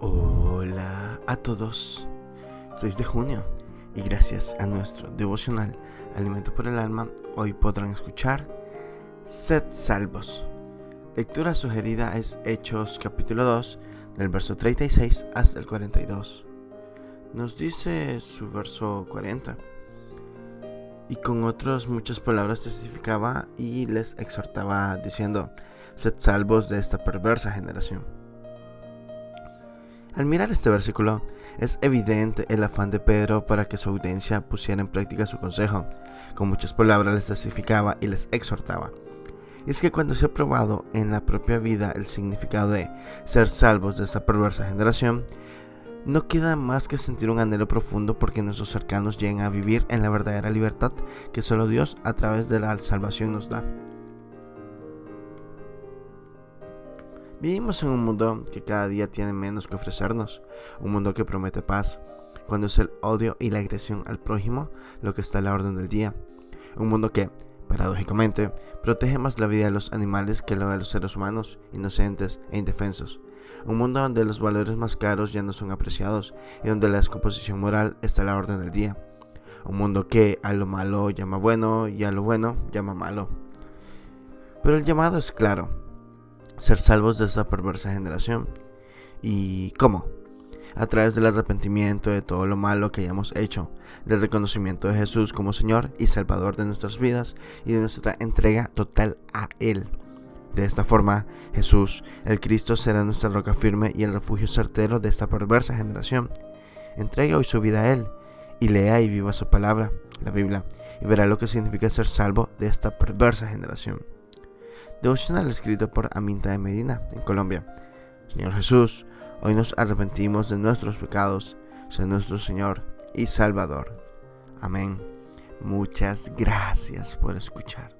Hola a todos, 6 de junio y gracias a nuestro devocional Alimento por el Alma, hoy podrán escuchar Sed salvos. Lectura sugerida es Hechos capítulo 2, del verso 36 hasta el 42. Nos dice su verso 40. Y con otras muchas palabras testificaba y les exhortaba diciendo, Sed salvos de esta perversa generación. Al mirar este versículo, es evidente el afán de Pedro para que su audiencia pusiera en práctica su consejo. Con muchas palabras les testificaba y les exhortaba. Y es que cuando se ha probado en la propia vida el significado de ser salvos de esta perversa generación, no queda más que sentir un anhelo profundo porque nuestros cercanos lleguen a vivir en la verdadera libertad que solo Dios a través de la salvación nos da. Vivimos en un mundo que cada día tiene menos que ofrecernos, un mundo que promete paz, cuando es el odio y la agresión al prójimo lo que está a la orden del día, un mundo que, paradójicamente, protege más la vida de los animales que la de los seres humanos, inocentes e indefensos, un mundo donde los valores más caros ya no son apreciados y donde la descomposición moral está a la orden del día, un mundo que a lo malo llama bueno y a lo bueno llama malo. Pero el llamado es claro, ser salvos de esta perversa generación. ¿Y cómo? A través del arrepentimiento de todo lo malo que hayamos hecho, del reconocimiento de Jesús como Señor y Salvador de nuestras vidas y de nuestra entrega total a Él. De esta forma, Jesús, el Cristo, será nuestra roca firme y el refugio certero de esta perversa generación. Entregue hoy su vida a Él y lea y viva su palabra, la Biblia, y verá lo que significa ser salvo de esta perversa generación. Devocional escrito por Aminta de Medina, en Colombia. Señor Jesús, hoy nos arrepentimos de nuestros pecados, sé nuestro Señor y Salvador. Amén. Muchas gracias por escuchar.